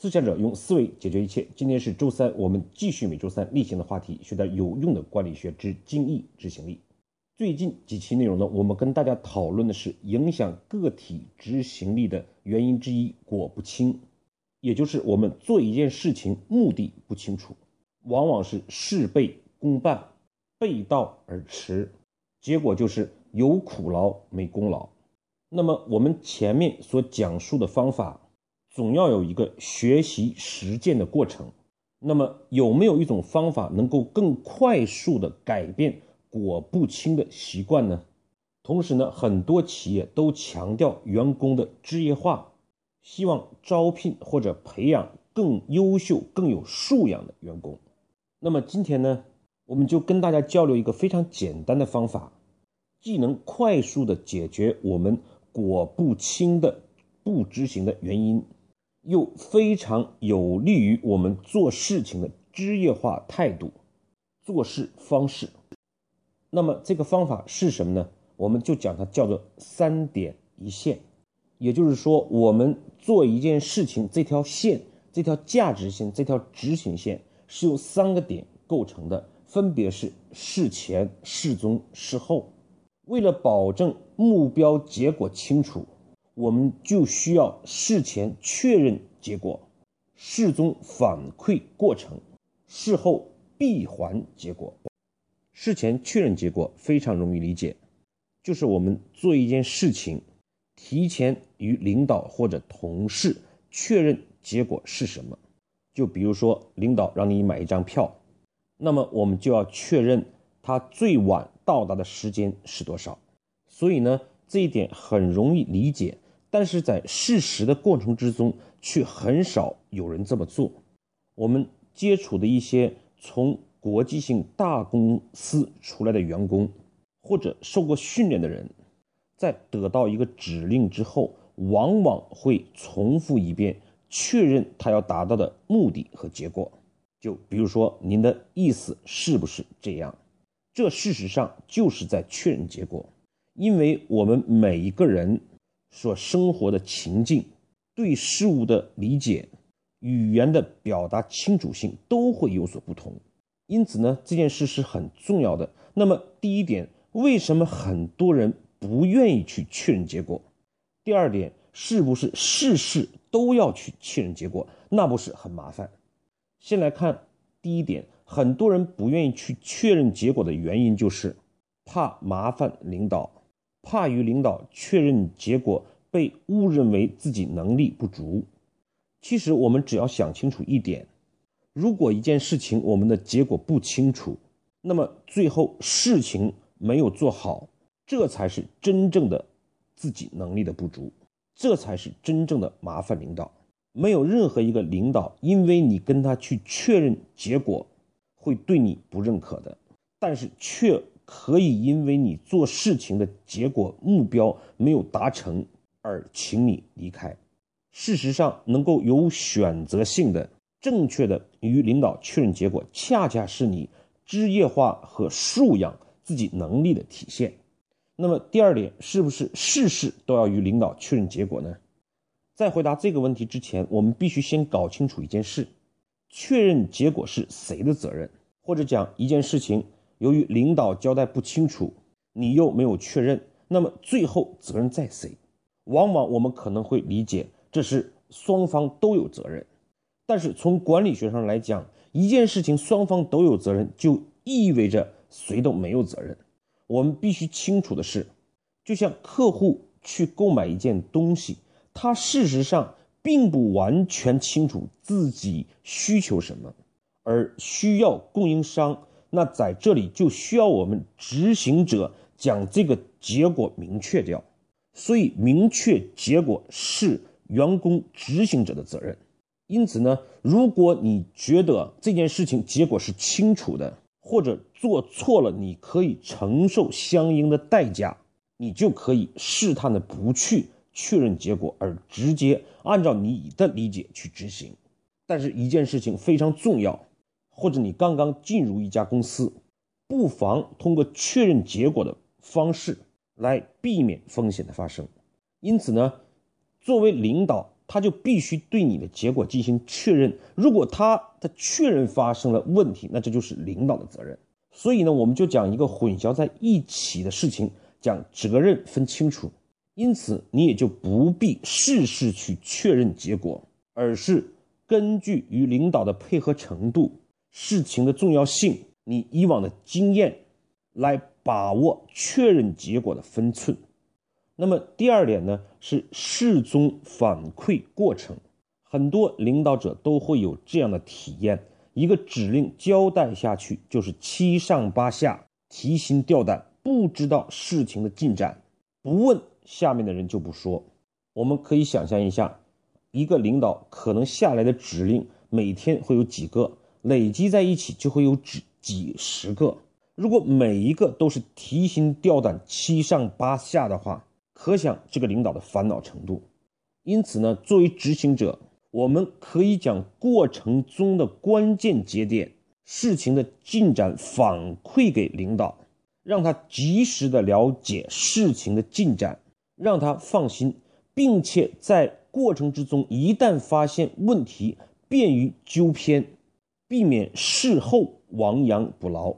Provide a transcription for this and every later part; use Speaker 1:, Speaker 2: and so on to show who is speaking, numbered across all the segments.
Speaker 1: 思想者用思维解决一切。今天是周三，我们继续每周三例行的话题，学点有用的管理学之精益执行力。最近几期内容呢，我们跟大家讨论的是影响个体执行力的原因之一——果不清，也就是我们做一件事情目的不清楚，往往是事倍功半，背道而驰，结果就是有苦劳没功劳。那么我们前面所讲述的方法。总要有一个学习实践的过程。那么，有没有一种方法能够更快速的改变果不清的习惯呢？同时呢，很多企业都强调员工的职业化，希望招聘或者培养更优秀、更有素养的员工。那么今天呢，我们就跟大家交流一个非常简单的方法，既能快速的解决我们果不清的不执行的原因。又非常有利于我们做事情的职业化态度、做事方式。那么这个方法是什么呢？我们就讲它叫做三点一线。也就是说，我们做一件事情，这条线、这条价值线、这条执行线是由三个点构成的，分别是事前、事中、事后。为了保证目标结果清楚。我们就需要事前确认结果，事中反馈过程，事后闭环结果。事前确认结果非常容易理解，就是我们做一件事情，提前与领导或者同事确认结果是什么。就比如说，领导让你买一张票，那么我们就要确认他最晚到达的时间是多少。所以呢，这一点很容易理解。但是在事实的过程之中，却很少有人这么做。我们接触的一些从国际性大公司出来的员工，或者受过训练的人，在得到一个指令之后，往往会重复一遍，确认他要达到的目的和结果。就比如说，您的意思是不是这样？这事实上就是在确认结果，因为我们每一个人。所生活的情境、对事物的理解、语言的表达清楚性都会有所不同，因此呢，这件事是很重要的。那么，第一点，为什么很多人不愿意去确认结果？第二点，是不是事事都要去确认结果？那不是很麻烦？先来看第一点，很多人不愿意去确认结果的原因就是怕麻烦领导。怕与领导确认结果被误认为自己能力不足。其实我们只要想清楚一点：如果一件事情我们的结果不清楚，那么最后事情没有做好，这才是真正的自己能力的不足，这才是真正的麻烦领导。没有任何一个领导因为你跟他去确认结果，会对你不认可的，但是却。可以因为你做事情的结果目标没有达成而请你离开。事实上，能够有选择性的、正确的与领导确认结果，恰恰是你职业化和素养自己能力的体现。那么，第二点，是不是事事都要与领导确认结果呢？在回答这个问题之前，我们必须先搞清楚一件事：确认结果是谁的责任，或者讲一件事情。由于领导交代不清楚，你又没有确认，那么最后责任在谁？往往我们可能会理解这是双方都有责任，但是从管理学上来讲，一件事情双方都有责任，就意味着谁都没有责任。我们必须清楚的是，就像客户去购买一件东西，他事实上并不完全清楚自己需求什么，而需要供应商。那在这里就需要我们执行者将这个结果明确掉，所以明确结果是员工执行者的责任。因此呢，如果你觉得这件事情结果是清楚的，或者做错了，你可以承受相应的代价，你就可以试探的不去确认结果，而直接按照你的理解去执行。但是，一件事情非常重要。或者你刚刚进入一家公司，不妨通过确认结果的方式来避免风险的发生。因此呢，作为领导，他就必须对你的结果进行确认。如果他的确认发生了问题，那这就是领导的责任。所以呢，我们就讲一个混淆在一起的事情，讲责任分清楚。因此，你也就不必事事去确认结果，而是根据与领导的配合程度、事情的重要性、你以往的经验，来把握确认结果的分寸。那么第二点呢，是事中反馈过程。很多领导者都会有这样的体验：一个指令交代下去，就是七上八下、提心吊胆，不知道事情的进展，不问。下面的人就不说，我们可以想象一下，一个领导可能下来的指令每天会有几个，累积在一起就会有几几十个。如果每一个都是提心吊胆、七上八下的话，可想这个领导的烦恼程度。因此呢，作为执行者，我们可以将过程中的关键节点、事情的进展反馈给领导，让他及时的了解事情的进展。让他放心，并且在过程之中，一旦发现问题，便于纠偏，避免事后亡羊补牢。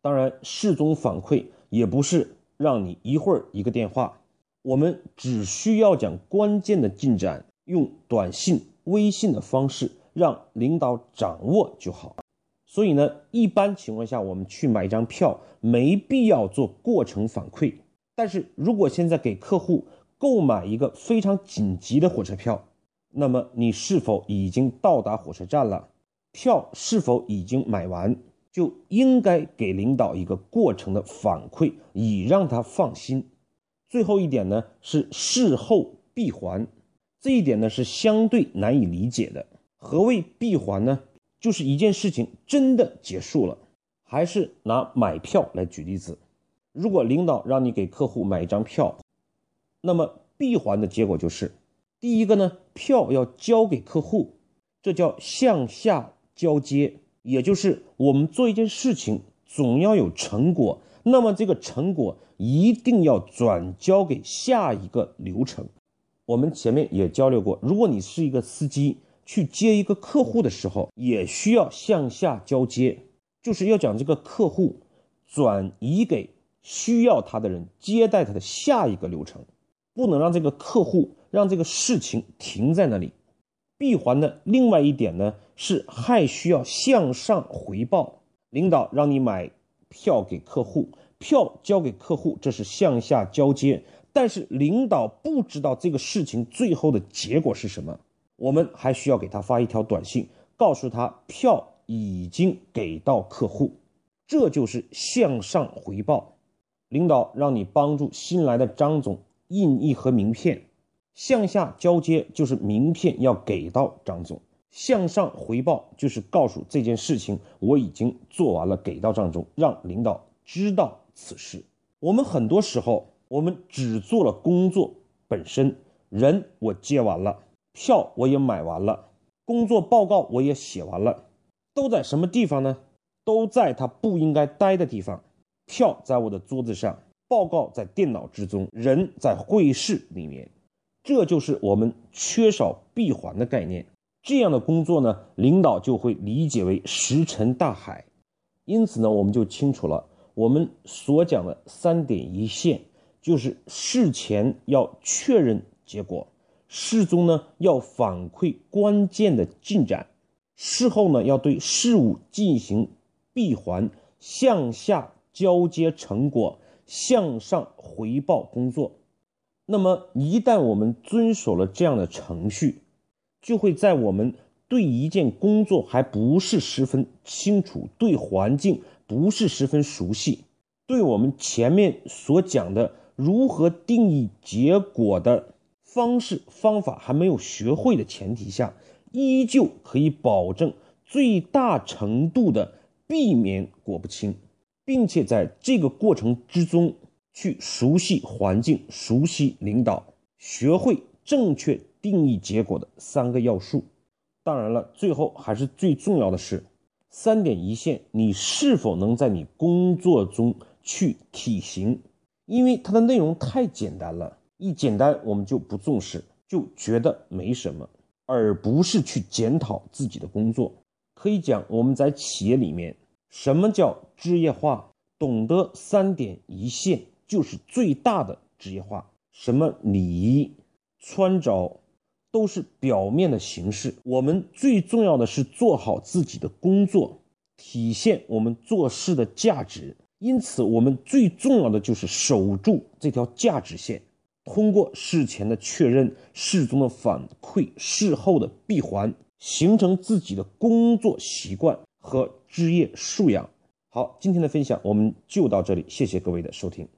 Speaker 1: 当然，事中反馈也不是让你一会儿一个电话，我们只需要将关键的进展用短信、微信的方式让领导掌握就好。所以呢，一般情况下，我们去买一张票，没必要做过程反馈。但是如果现在给客户购买一个非常紧急的火车票，那么你是否已经到达火车站了？票是否已经买完？就应该给领导一个过程的反馈，以让他放心。最后一点呢是事后闭环，这一点呢是相对难以理解的。何谓闭环呢？就是一件事情真的结束了，还是拿买票来举例子。如果领导让你给客户买一张票，那么闭环的结果就是，第一个呢，票要交给客户，这叫向下交接，也就是我们做一件事情总要有成果，那么这个成果一定要转交给下一个流程。我们前面也交流过，如果你是一个司机去接一个客户的时候，也需要向下交接，就是要将这个客户转移给。需要他的人接待他的下一个流程，不能让这个客户让这个事情停在那里。闭环的另外一点呢，是还需要向上回报。领导让你买票给客户，票交给客户，这是向下交接。但是领导不知道这个事情最后的结果是什么，我们还需要给他发一条短信，告诉他票已经给到客户，这就是向上回报。领导让你帮助新来的张总印一盒名片，向下交接就是名片要给到张总，向上回报就是告诉这件事情我已经做完了，给到张总，让领导知道此事。我们很多时候，我们只做了工作本身，人我接完了，票我也买完了，工作报告我也写完了，都在什么地方呢？都在他不应该待的地方。票在我的桌子上，报告在电脑之中，人在会议室里面，这就是我们缺少闭环的概念。这样的工作呢，领导就会理解为石沉大海。因此呢，我们就清楚了，我们所讲的三点一线，就是事前要确认结果，事中呢要反馈关键的进展，事后呢要对事物进行闭环向下。交接成果，向上回报工作。那么，一旦我们遵守了这样的程序，就会在我们对一件工作还不是十分清楚、对环境不是十分熟悉、对我们前面所讲的如何定义结果的方式方法还没有学会的前提下，依旧可以保证最大程度的避免果不清。并且在这个过程之中，去熟悉环境、熟悉领导，学会正确定义结果的三个要素。当然了，最后还是最重要的是三点一线，你是否能在你工作中去体型？因为它的内容太简单了，一简单我们就不重视，就觉得没什么，而不是去检讨自己的工作。可以讲，我们在企业里面，什么叫职业化？懂得三点一线就是最大的职业化。什么礼仪、穿着，都是表面的形式。我们最重要的是做好自己的工作，体现我们做事的价值。因此，我们最重要的就是守住这条价值线，通过事前的确认、事中的反馈、事后的闭环，形成自己的工作习惯和职业素养。好，今天的分享我们就到这里，谢谢各位的收听。